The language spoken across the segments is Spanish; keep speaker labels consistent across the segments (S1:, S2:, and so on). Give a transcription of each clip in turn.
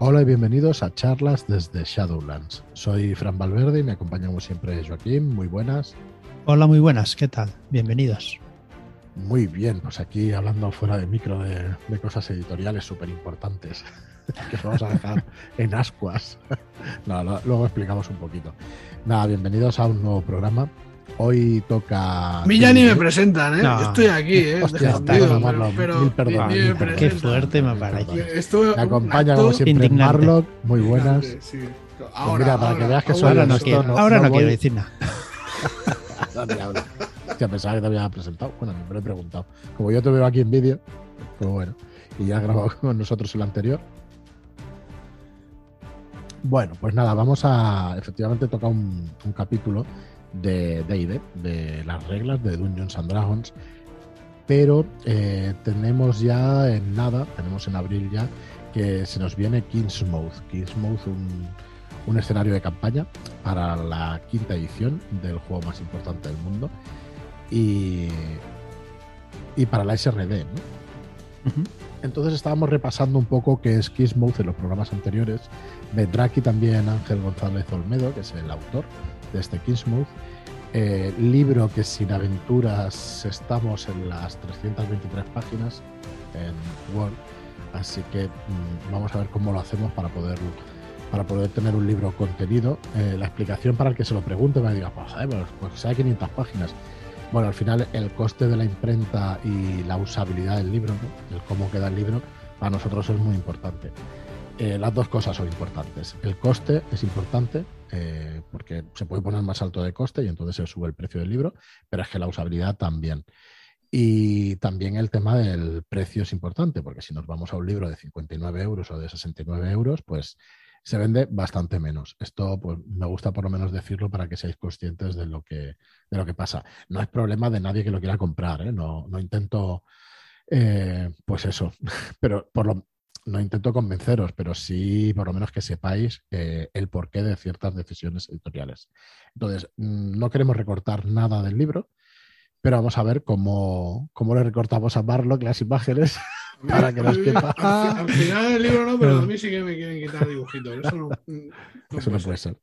S1: Hola y bienvenidos a charlas desde Shadowlands. Soy Fran Valverde y me acompaña como siempre Joaquín. Muy buenas.
S2: Hola, muy buenas. ¿Qué tal? Bienvenidos.
S1: Muy bien, pues aquí hablando fuera de micro de, cosas editoriales súper importantes que vamos a dejar en ascuas. No, luego explicamos un poquito. Nada, bienvenidos a un nuevo programa Hoy toca.
S3: A mí ya ni me presentan, ¿eh? Estoy aquí, ¿eh? Hostia, pero,
S2: mil perdón, Qué fuerte me parece.
S1: me acompaña como siempre Marlock. Muy buenas. Sí.
S3: Pues ahora, mira,
S2: para que veas que ahora no quiero, no, ahora no, quiero decir nada.
S1: Hostia, pensaba que te había presentado. Bueno, me lo he preguntado. Como yo te veo aquí en vídeo, pues bueno. Y ya has grabado con nosotros el anterior. Bueno, pues nada, vamos a. Efectivamente, toca un, un capítulo de D&D, de las reglas de Dungeons and Dragons, pero eh, tenemos ya en nada, tenemos en abril ya, que se nos viene Kingsmouth. Kingsmouth, un, un escenario de campaña para la quinta edición del juego más importante del mundo y, y para la SRD. Entonces estábamos repasando un poco qué es Kingsmouth en los programas anteriores. Vendrá aquí también Ángel González Olmedo, que es el autor de este Kingsmouth. Eh, libro que sin aventuras estamos en las 323 páginas en Word, así que mm, vamos a ver cómo lo hacemos para poder, para poder tener un libro contenido. Eh, la explicación para el que se lo pregunte me diga, pues, pues, pues hay 500 páginas. Bueno, al final el coste de la imprenta y la usabilidad del libro, el cómo queda el libro, para nosotros es muy importante. Eh, las dos cosas son importantes. El coste es importante eh, porque se puede poner más alto de coste y entonces se sube el precio del libro, pero es que la usabilidad también. Y también el tema del precio es importante, porque si nos vamos a un libro de 59 euros o de 69 euros, pues se vende bastante menos. Esto pues, me gusta por lo menos decirlo para que seáis conscientes de lo que, de lo que pasa. No es problema de nadie que lo quiera comprar, ¿eh? no, no intento, pues eso, pero por lo, no intento convenceros, pero sí por lo menos que sepáis eh, el porqué de ciertas decisiones editoriales. Entonces, mm, no queremos recortar nada del libro, pero vamos a ver cómo, cómo le recortamos a Barlock las imágenes para que nos quepa.
S3: Al, final del libro no, pero a mí sí que me quieren quitar dibujitos. Eso no,
S1: Eso no puede ser.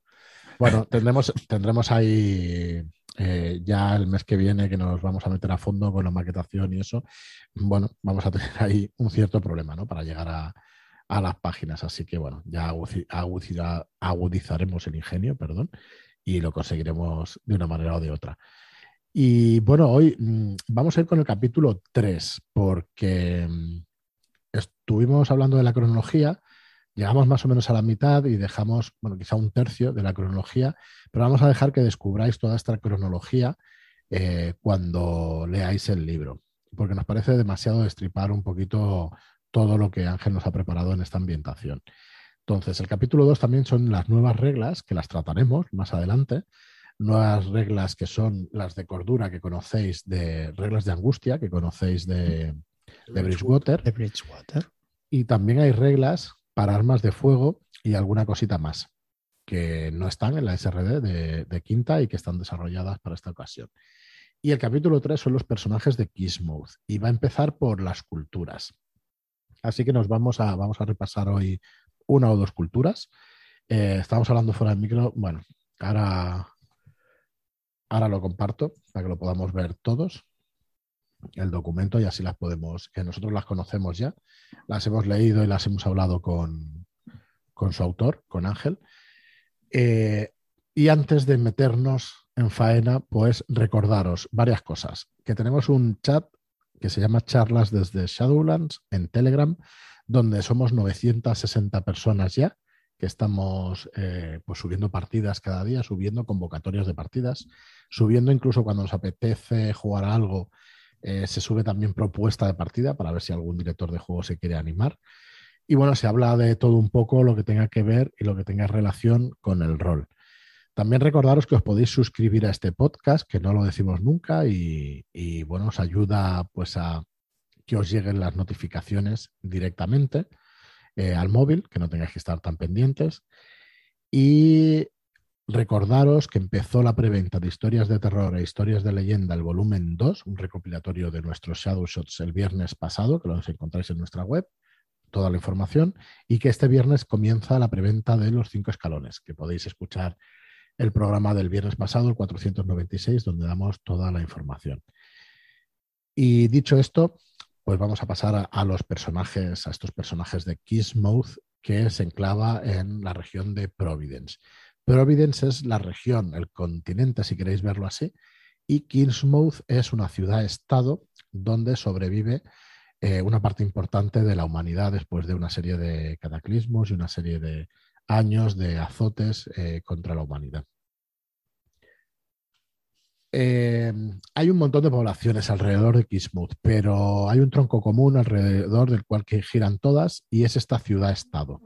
S1: Bueno, tendremos, tendremos ahí eh, ya el mes que viene que nos vamos a meter a fondo con la maquetación y eso, bueno, vamos a tener ahí un cierto problema, ¿no? Para llegar a, las páginas. Así que, bueno, ya agudizaremos el ingenio, perdón, y lo conseguiremos de una manera o de otra. Y bueno, hoy mm, vamos a ir con el capítulo 3, porque mm, estuvimos hablando de la cronología Llegamos más o menos a la mitad y dejamos, bueno, quizá un tercio de la cronología, pero vamos a dejar que descubráis toda esta cronología eh, cuando leáis el libro, porque nos parece demasiado destripar un poquito todo lo que Ángel nos ha preparado en esta ambientación. Entonces, el capítulo 2 también son las nuevas reglas, que las trataremos más adelante, nuevas reglas que son las de cordura que conocéis, de reglas de angustia que conocéis de, de Bridgewater.
S2: De Bridgewater.
S1: Y también hay reglas para armas de fuego y alguna cosita más que no están en la SRD de, quinta y que están desarrolladas para esta ocasión. Y el capítulo 3 son los personajes de Kismuth y va a empezar por las culturas. Así que nos vamos a, vamos a repasar hoy una o dos culturas. Eh, estamos hablando fuera del micro. Bueno, ahora, ahora lo comparto para que lo podamos ver todos el documento y así las podemos, que nosotros las conocemos ya, las hemos leído y las hemos hablado con, su autor, con Ángel. Eh, y antes de meternos en faena, pues recordaros varias cosas. Que tenemos un chat que se llama Charlas desde Shadowlands en Telegram, donde somos 960 personas ya, que estamos eh, pues subiendo partidas cada día, subiendo convocatorias de partidas, subiendo incluso cuando nos apetece jugar a algo eh, se sube también propuesta de partida para ver si algún director de juego se quiere animar. Y bueno, se habla de todo un poco lo que tenga que ver y lo que tenga relación con el rol. También recordaros que os podéis suscribir a este podcast, que no lo decimos nunca, y, bueno, os ayuda pues a que os lleguen las notificaciones directamente eh, al móvil, que no tengáis que estar tan pendientes. Y Recordaros que empezó la preventa de historias de terror e historias de leyenda, el volumen 2, un recopilatorio de nuestros Shadow Shots el viernes pasado, que lo encontráis en nuestra web, toda la información y que este viernes comienza la preventa de los cinco escalones, que podéis escuchar el programa del viernes pasado, el 496, donde damos toda la información. Y dicho esto, pues vamos a pasar a, los personajes, a estos personajes de Kissmouth, que se enclava en la región de Providence. Providence es la región, el continente, si queréis verlo así, y Kingsmouth es una ciudad-estado donde sobrevive eh, una parte importante de la humanidad después de una serie de cataclismos y una serie de años de azotes eh, contra la humanidad. Eh, hay un montón de poblaciones alrededor de Kismuth, pero hay un tronco común alrededor del cual giran todas y es esta ciudad-estado.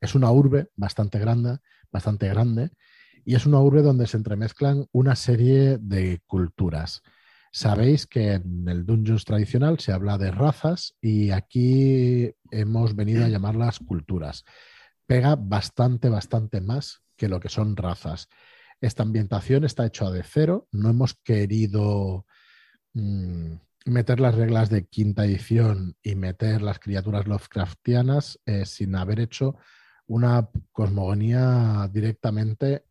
S1: Es una urbe bastante grande, bastante grande y es una urbe donde se entremezclan una serie de culturas. Sabéis que en el Dungeons tradicional se habla de razas y aquí hemos venido a llamarlas culturas. Pega bastante, bastante más que lo que son razas. Esta ambientación está hecha de cero. No hemos querido mm, meter las reglas de quinta edición y meter las criaturas Lovecraftianas eh, sin haber hecho una cosmogonía directamente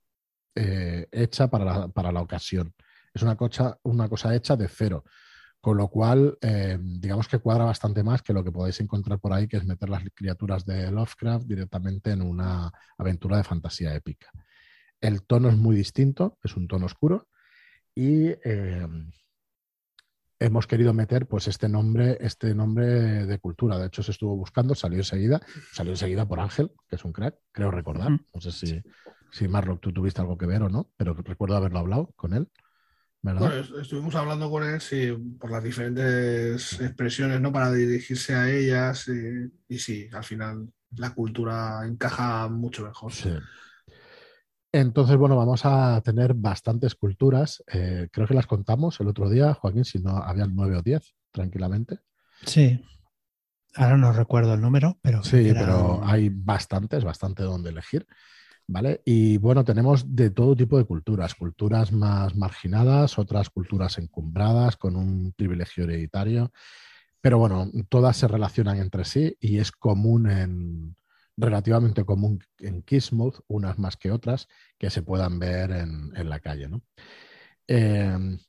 S1: eh, hecha para la, para la, ocasión. Es una cosa, una cosa hecha de cero. Con lo cual, eh, digamos que cuadra bastante más que lo que podéis encontrar por ahí, que es meter las criaturas de Lovecraft directamente en una aventura de fantasía épica. El tono es muy distinto, es un tono oscuro y eh, hemos querido meter pues este nombre, este nombre de cultura. De hecho, se estuvo buscando, salió enseguida, salió enseguida por Ángel, que es un crack, creo recordar. No sé si, si Marlock tú tuviste algo que ver o no, pero recuerdo haberlo hablado con él.
S3: Bueno, estuvimos hablando con él sí, por las diferentes expresiones, ¿no? Para dirigirse a ellas y, y sí, al final la cultura encaja mucho mejor. Sí.
S1: Entonces, bueno, vamos a tener bastantes culturas. Eh, creo que las contamos el otro día, Joaquín, si no, habían nueve o diez, tranquilamente.
S2: Sí. Ahora no recuerdo el número, pero.
S1: Sí, pero hay bastantes, bastante donde elegir. ¿Vale? Y bueno, tenemos de todo tipo de culturas, culturas más marginadas, otras culturas encumbradas, con un privilegio hereditario. Pero bueno, todas se relacionan entre sí y es común en, relativamente común en Kismuth, unas más que otras, que se puedan ver en, la calle. Em,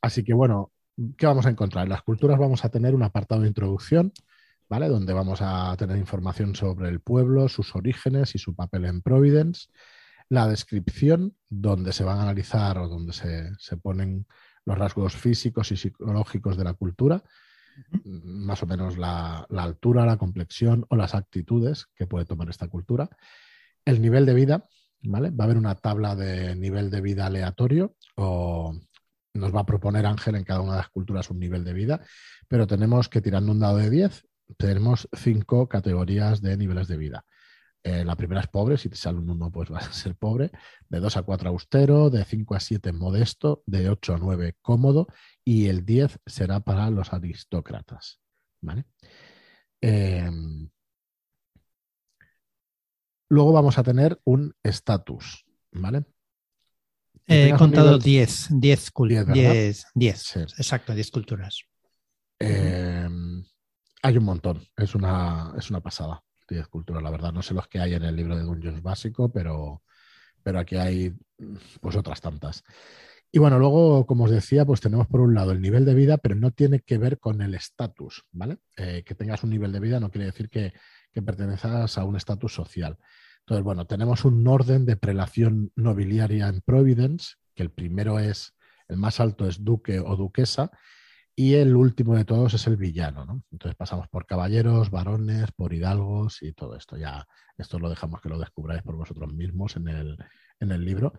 S1: así que bueno, ¿qué vamos a encontrar? En las culturas vamos a tener un apartado de introducción, ¿vale? Donde vamos a tener información sobre el pueblo, sus orígenes y su papel en Providence. La descripción, donde se van a analizar o donde se, se ponen los rasgos físicos y psicológicos de la cultura, más o menos la, altura, la complexión o las actitudes que puede tomar esta cultura. El nivel de vida, ¿vale? Va a haber una tabla de nivel de vida aleatorio o nos va a proponer Ángel en cada una de las culturas un nivel de vida, pero tenemos que tirando un dado de 10, tenemos cinco categorías de niveles de vida. Eh, la primera es pobre, si te sale un 1 pues vas a ser pobre, de 2 a 4 austero, de 5 a 7 modesto, de 8 a 9 cómodo y el 10 será para los aristócratas. ¿vale? Em, luego vamos a tener un estatus. ¿vale?
S2: He contado 10, 10, 10, 10, exacto, 10 culturas.
S1: Em, hay un montón, es una, es una pasada. 10 culturas, la verdad. No sé los que hay en el libro de Dungeons básico, pero, pero aquí hay pues otras tantas. Y bueno, luego, como os decía, pues tenemos por un lado el nivel de vida, pero no tiene que ver con el estatus, ¿vale? Eh, que tengas un nivel de vida no quiere decir que, que pertenezcas a un estatus social. Entonces, bueno, tenemos un orden de prelación nobiliaria en Providence, que el primero es, el más alto es duque o duquesa, y el último de todos es el villano, ¿no? Entonces pasamos por caballeros, varones, por hidalgos y todo esto. Ya, esto lo dejamos que lo descubráis por vosotros mismos en el, en el libro.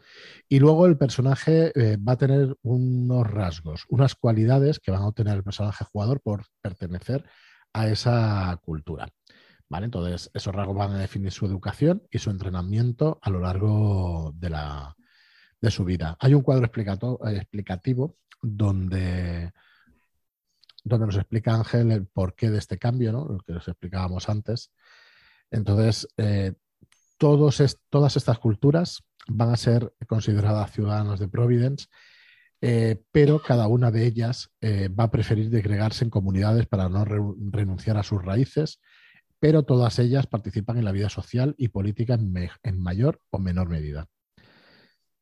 S1: Y luego el personaje eh, va a tener unos rasgos, unas cualidades que van a obtener el personaje jugador por pertenecer a esa cultura. ¿Vale? Entonces, esos rasgos van a definir su educación y su entrenamiento a lo largo de, la, de su vida. Hay un cuadro explicativo donde donde nos explica Ángel el porqué de este cambio, ¿no? lo que os explicábamos antes. Entonces, eh, todas estas culturas van a ser consideradas ciudadanos de Providence, eh, pero cada una de ellas eh, va a preferir degregarse en comunidades para no renunciar a sus raíces pero todas ellas participan en la vida social y política en, mayor o menor medida.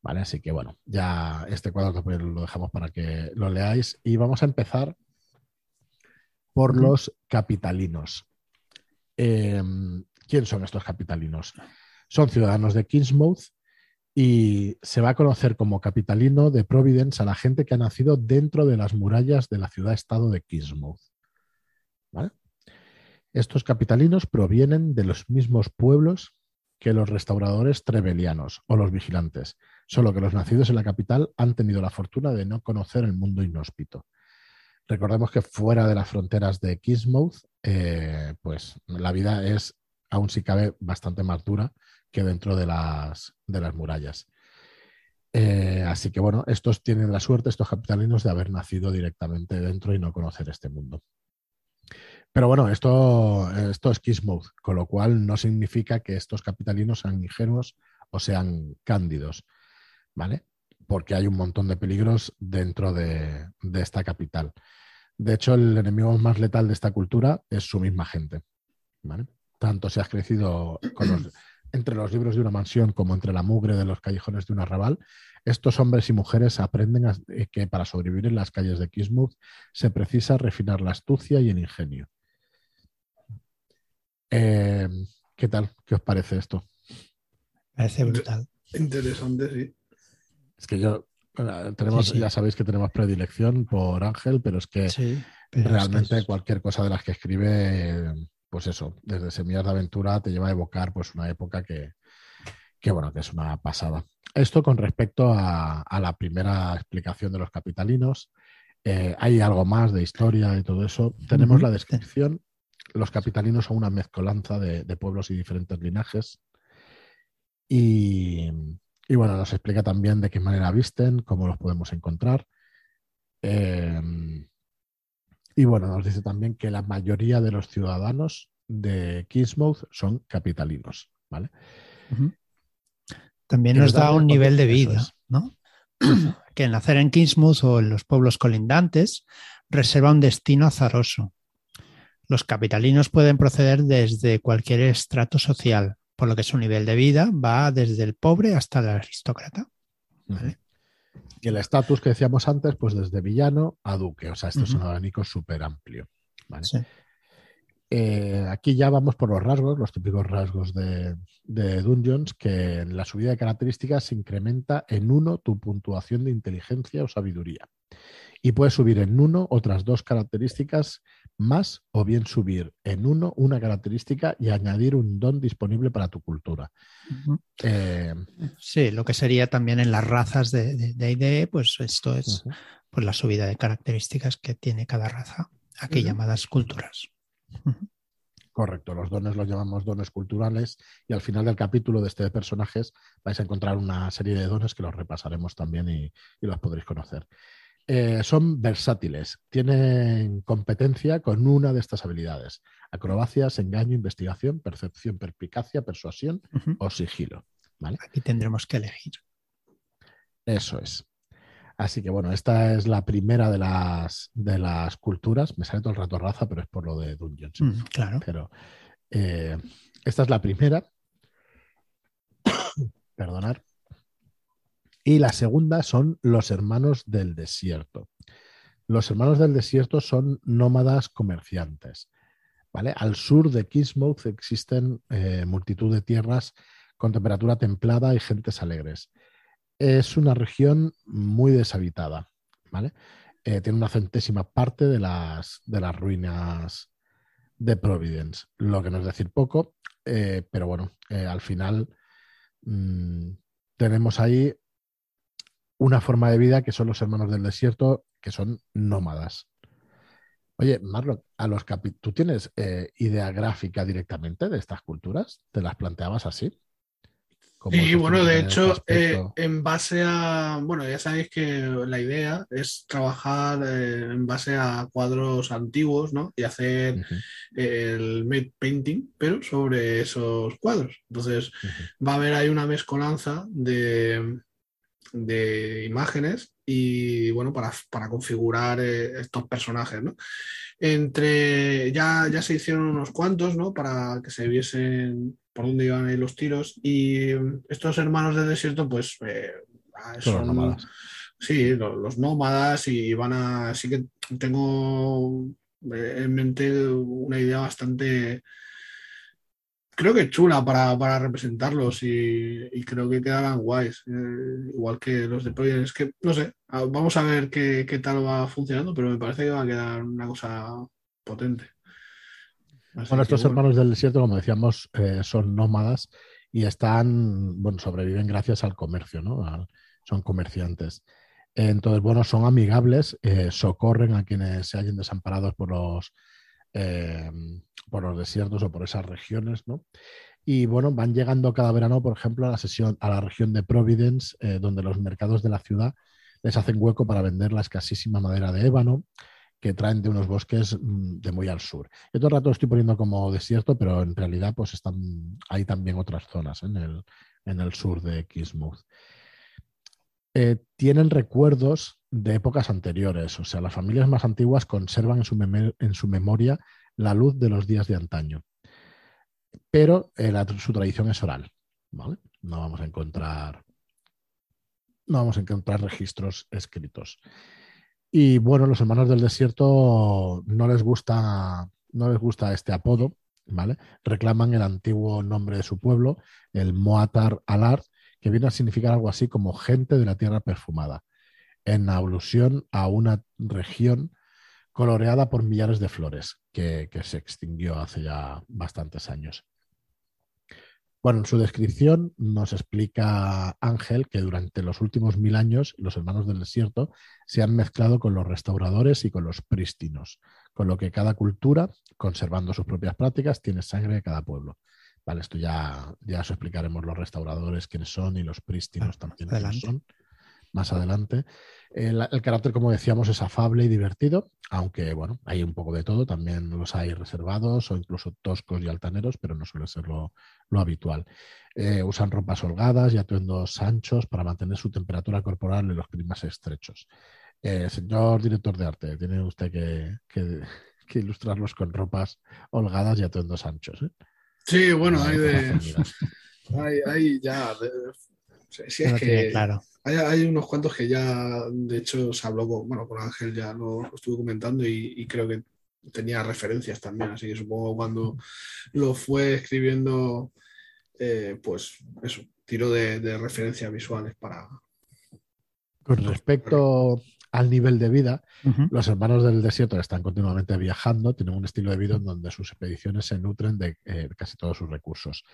S1: Vale, así que bueno, ya este cuadro lo dejamos para que lo leáis y vamos a empezar por los capitalinos. Em, ¿Quién son estos capitalinos? Son ciudadanos de Kingsmouth y se va a conocer como capitalino de Providence a la gente que ha nacido dentro de las murallas de la ciudad-estado de Kingsmouth. Estos capitalinos provienen de los mismos pueblos que los restauradores trebelianos o los vigilantes, solo que los nacidos en la capital han tenido la fortuna de no conocer el mundo inhóspito. Recordemos que fuera de las fronteras de Kingsmouth, eh, pues la vida es, aún si cabe, bastante más dura que dentro de las, de las murallas. Eh, así que bueno, estos tienen la suerte, estos capitalinos, de haber nacido directamente dentro y no conocer este mundo. Pero bueno, esto, esto es Kismuth, con lo cual no significa que estos capitalinos sean ingenuos o sean cándidos, ¿vale? Porque hay un montón de peligros dentro de, de esta capital. De hecho, el enemigo más letal de esta cultura es su misma gente, ¿vale? Tanto si has crecido con los entre los libros de una mansión como entre la mugre de los callejones de un arrabal, estos hombres y mujeres aprenden eh, que para sobrevivir en las calles de Kismuth se precisa refinar la astucia y el ingenio. Eh, ¿Qué tal? ¿Qué os parece esto?
S2: Parece brutal.
S3: Interesante, sí.
S1: Es que yo, tenemos, ya sabéis que tenemos predilección por Ángel, pero es que realmente cualquier cosa de las que escribe pues eso, desde Semillas de Aventura te lleva a evocar pues una época que, bueno, que es una pasada. Esto con respecto a, la primera explicación de los capitalinos. Eh, hay algo más de historia y todo eso. Tenemos la descripción. Los capitalinos son una mezcolanza de, pueblos y diferentes linajes. Y, bueno, nos explica también de qué manera visten, cómo los podemos encontrar. Eh, y bueno, nos dice también que la mayoría de los ciudadanos de Kingsmouth son capitalinos, ¿vale?
S2: También nos da un nivel de vida, ¿no? que nacer en Kingsmouth o en los pueblos colindantes reserva un destino azaroso. Los capitalinos pueden proceder desde cualquier estrato social, por lo que su nivel de vida va desde el pobre hasta el aristócrata. ¿vale?
S1: Y el estatus que decíamos antes, pues desde villano a duque. O sea, esto es un abanico súper amplio. Eh, aquí ya vamos por los rasgos, los típicos rasgos de, Dungeons, que en la subida de características se incrementa en uno tu puntuación de inteligencia o sabiduría. Y puedes subir en uno otras dos características más o bien subir en uno una característica y añadir un don disponible para tu cultura.
S2: Eh, sí, lo que sería también en las razas de ID, pues esto es pues la subida de características que tiene cada raza, aquí llamadas culturas.
S1: Correcto, los dones los llamamos dones culturales y al final del capítulo de este de personajes vais a encontrar una serie de dones que los repasaremos también y los podréis conocer. Eh, son versátiles, tienen competencia con una de estas habilidades. Acrobacias, engaño, investigación, percepción, perspicacia, persuasión o sigilo.
S2: Aquí tendremos que elegir.
S1: Eso es. Así que bueno, esta es la primera de las, de las culturas. Me sale todo el rato raza, pero es por lo de Dungeons.
S2: Mm, claro.
S1: Pero eh, esta es la primera. Perdonar. Y la segunda son los hermanos del desierto. Los hermanos del desierto son nómadas comerciantes. ¿vale? Al sur de Kismouth existen eh, multitud de tierras con temperatura templada y gentes alegres. Es una región muy deshabitada. ¿vale? Eh, tiene una centésima parte de las, de las ruinas de Providence, lo que no es decir poco, eh, pero bueno, al final mm, tenemos ahí una forma de vida que son los hermanos del desierto, que son nómadas. Oye, Marlon, a los ¿tú tienes eh, idea gráfica directamente de estas culturas? ¿Te las planteabas así?
S3: Y bueno, de hecho, eh, en base a, bueno, ya sabéis que la idea es trabajar eh, en base a cuadros antiguos, ¿no? Y hacer el made painting, pero sobre esos cuadros. Entonces, va a haber ahí una mezcolanza de, de imágenes y bueno, para, para configurar eh, estos personajes, ¿no? Entre, ya, ya se hicieron unos cuantos, ¿no? Para que se viesen por dónde iban ahí los tiros y estos hermanos del desierto, pues eh, ah, son... Nómadas. Sí, los, los, nómadas y van a... Sí que tengo eh, en mente una idea bastante creo que chula para, representarlos y, creo que quedarán guays, eh, igual que los de Providence. Es que, no sé, vamos a ver qué, tal va funcionando, pero me parece que va a quedar una cosa potente.
S1: bueno, estos hermanos del desierto, como decíamos, eh, son nómadas y están, bueno, sobreviven gracias al comercio, ¿no? son comerciantes. Entonces, bueno, son amigables, eh, socorren a quienes se hallen desamparados por los por los desiertos o por esas regiones, ¿no? Y bueno, van llegando cada verano, por ejemplo, a la, sesión, a la región de Providence, eh, donde los mercados de la ciudad les hacen hueco para vender la escasísima madera de ébano que traen de unos bosques mm, de muy al sur. Yo todo el rato estoy poniendo como desierto, pero en realidad pues están, hay también otras zonas en, el, en el sur de Kismuth. Eh, tienen recuerdos de épocas anteriores, o sea, las familias más antiguas conservan en su, en su memoria la luz de los días de antaño. Pero eh, su tradición es oral, ¿vale? No vamos a encontrar no vamos a encontrar registros escritos. Y bueno, los hermanos del desierto no les gusta, no les gusta este apodo, ¿vale? Reclaman el antiguo nombre de su pueblo, el Moatar Alar, que viene a significar algo así como gente de la tierra perfumada, en alusión a una región coloreada por millares de flores, que, se extinguió hace ya bastantes años. Bueno, en su descripción nos explica Ángel que durante los últimos mil años los hermanos del desierto se han mezclado con los restauradores y con los prístinos, con lo que cada cultura, conservando sus propias prácticas, tiene sangre de cada pueblo. Vale, esto ya, ya os explicaremos los restauradores quiénes son y los prístinos también quiénes son más adelante. El, carácter, como decíamos, es afable y divertido, aunque bueno, hay un poco de todo, también los hay reservados o incluso toscos y altaneros, pero no suele ser lo, habitual. Eh, usan ropas holgadas y atuendos anchos para mantener su temperatura corporal en los climas estrechos. Eh, señor director de arte, tiene usted que, ilustrarlos con ropas holgadas y atuendos anchos. ¿eh?
S3: Sí, bueno, hay de... Hay, ya... sí, es que... Claro. Hay, unos cuantos que ya, de hecho, se habló con, bueno, con Ángel, ya lo, estuve comentando y, creo que tenía referencias también, así que supongo cuando lo fue escribiendo, eh, pues eso, tiro de, referencias visuales para...
S1: Con respecto al nivel de vida, los hermanos del desierto están continuamente viajando, tienen un estilo de vida en donde sus expediciones se nutren de eh, casi todos sus recursos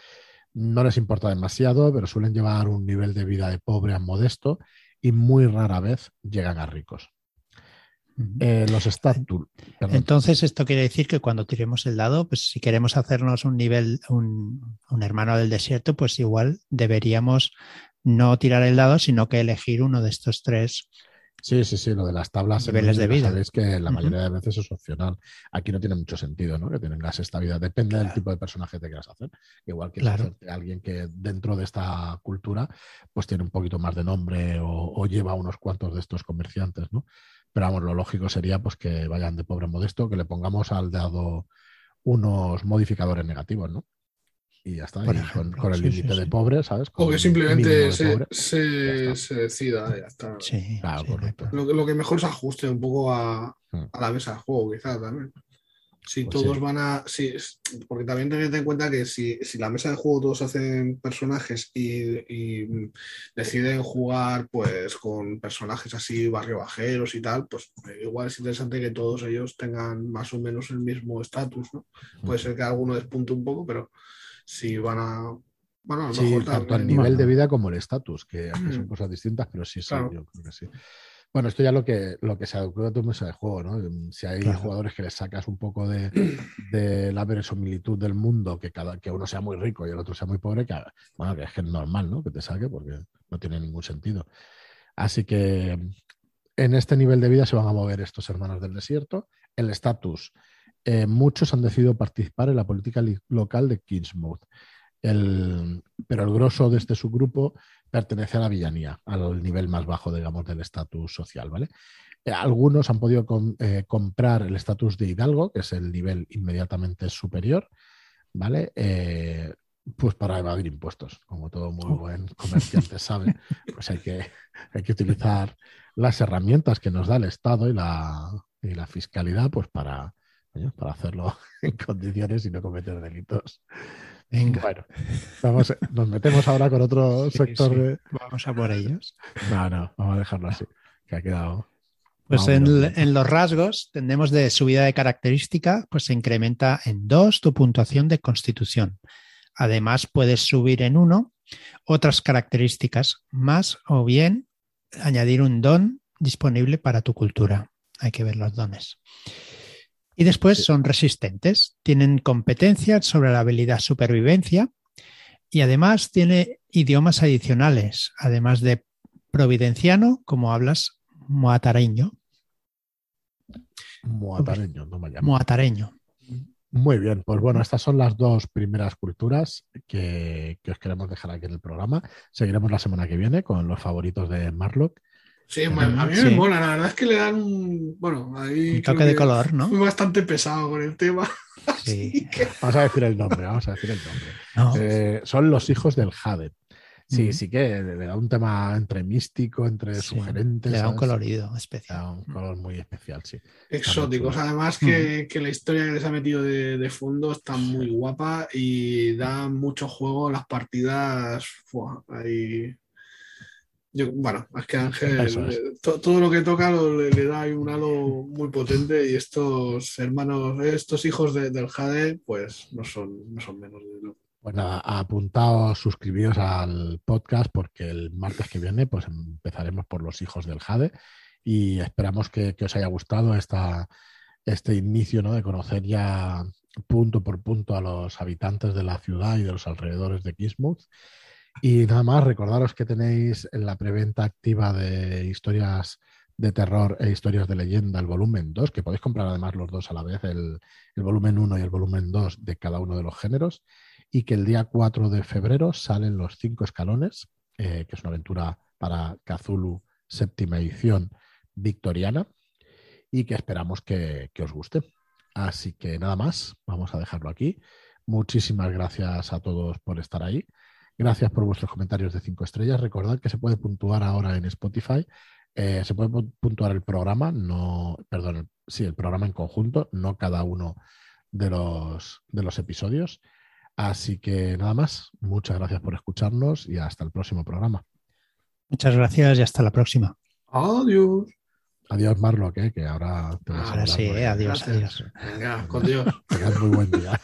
S1: no les importa demasiado, pero suelen llevar un nivel de vida de pobre a modesto y muy rara vez llegan a ricos. Eh, los estatus.
S2: Entonces, esto quiere decir que cuando tiremos el dado, pues si queremos hacernos un nivel, un, un, hermano del desierto, pues igual deberíamos no tirar el dado, sino que elegir uno de estos tres
S1: Sí, sí, sí, lo de las tablas.
S2: Niveles de vida.
S1: Sabéis que la mayoría de veces es opcional. Aquí no tiene mucho sentido, ¿no? Que tengas esta vida. Depende del tipo de personaje que quieras hacer. Igual que alguien que dentro de esta cultura, pues tiene un poquito más de nombre o, lleva unos cuantos de estos comerciantes, ¿no? Pero vamos, lo lógico sería pues que vayan de pobre modesto, que le pongamos al dado unos modificadores negativos, ¿no? Y ya está. con, el límite de pobre, ¿sabes?
S3: o que simplemente se, se, decida, ya está. Sí, claro, correcto. Lo, que mejor se ajuste un poco a, hmm. a la mesa de juego, quizás también. Si pues todos van a. Sí, porque también ten en cuenta que si, si, la mesa de juego todos hacen personajes y, y, deciden jugar pues con personajes así barrio bajeros y tal, pues igual es interesante que todos ellos tengan más o menos el mismo estatus, ¿no? Puede hmm. ser que alguno despunte un poco, pero si van a. Bueno,
S1: sí, tanto al nivel de vida como el estatus, que son mm. cosas distintas, pero sí, sí, yo creo que sí. Bueno, esto ya lo que, lo que se adecuado a tu mesa de juego, ¿no? Si hay jugadores que les sacas un poco de, de, la verosimilitud del mundo, que cada que uno sea muy rico y el otro sea muy pobre, que, bueno, que es que es normal, ¿no? Que te saque porque no tiene ningún sentido. Así que en este nivel de vida se van a mover estos hermanos del desierto. El estatus eh, muchos han decidido participar en la política local de Kingsmouth. El, pero el grosso de este subgrupo pertenece a la villanía, al nivel más bajo, digamos, del estatus social, ¿vale? Eh, algunos han podido eh, comprar el estatus de hidalgo, que es el nivel inmediatamente superior, ¿vale? Eh, pues para evadir impuestos, como todo muy oh. buen comerciante sabe, pues hay que, hay que utilizar las herramientas que nos da el Estado y la, y la fiscalidad, pues para, para hacerlo en condiciones y no cometer delitos.
S2: Venga.
S1: Bueno, vamos, nos metemos ahora con otro sector
S2: Vamos a por ellos.
S1: No, no, vamos a dejarlo así, que ha quedado
S2: pues en, los rasgos tenemos de subida de característica, pues se incrementa en dos tu puntuación de constitución. Además, puedes subir en uno otras características más o bien añadir un don disponible para tu cultura. Hay que ver los dones. Y después son resistentes, tienen competencias sobre la habilidad supervivencia y además tiene idiomas adicionales, además de providenciano, como hablas moatareño.
S1: Moatareño, no me llamo.
S2: Moatareño.
S1: Muy bien, pues bueno, estas son las dos primeras culturas que, os queremos dejar aquí en el programa. Seguiremos la semana que viene con los favoritos de Marlock.
S3: Sí, a mí me mola, la verdad es que le dan un, bueno, ahí
S2: un toque de color, ¿no?
S3: Fui bastante pesado con el tema.
S1: Sí. Vamos a decir el nombre, vamos a decir el nombre. Eh, son los hijos del Jade. Sí, sí que le da un tema entre místico, entre sugerentes.
S2: Le da un colorido especial.
S1: Le da un color muy especial, sí.
S3: Exóticos. Además que, la historia que les ha metido de, fondo está muy guapa y da mucho juego las partidas. ahí... bueno, es que Ángel, eh, todo lo que toca le, da un halo muy potente y estos hermanos, estos hijos del Jade, pues no son, no son menos de lo
S1: nada, apuntaos, suscribíos al podcast porque el martes que viene pues empezaremos por los hijos del Jade y esperamos que, os haya gustado esta, este inicio ¿no? de conocer ya punto por punto a los habitantes de la ciudad y de los alrededores de Kismuth. Y nada más, recordaros que tenéis en la preventa activa de historias de terror e historias de leyenda, el volumen 2, que podéis comprar además los dos a la vez, el, volumen 1 y el volumen 2 de cada uno de los géneros y que el día 4 de febrero salen los cinco escalones, eh, que es una aventura para Cthulhu séptima edición victoriana y que esperamos que, os guste. Así que nada más, vamos a dejarlo aquí. Muchísimas gracias a todos por estar ahí. Gracias por vuestros comentarios de cinco estrellas. Recordad que se puede puntuar ahora en Spotify. Eh, se puede puntuar el programa, no, perdón, sí, el programa en conjunto, no cada uno de los, de los episodios. Así que nada más, muchas gracias por escucharnos y hasta el próximo programa.
S2: Muchas gracias y hasta la próxima.
S3: Adiós.
S1: Adiós, Marlock, que ahora
S2: te vas Ahora sí, adiós, adiós.
S3: Venga, con Dios.
S1: Tengas muy buen día.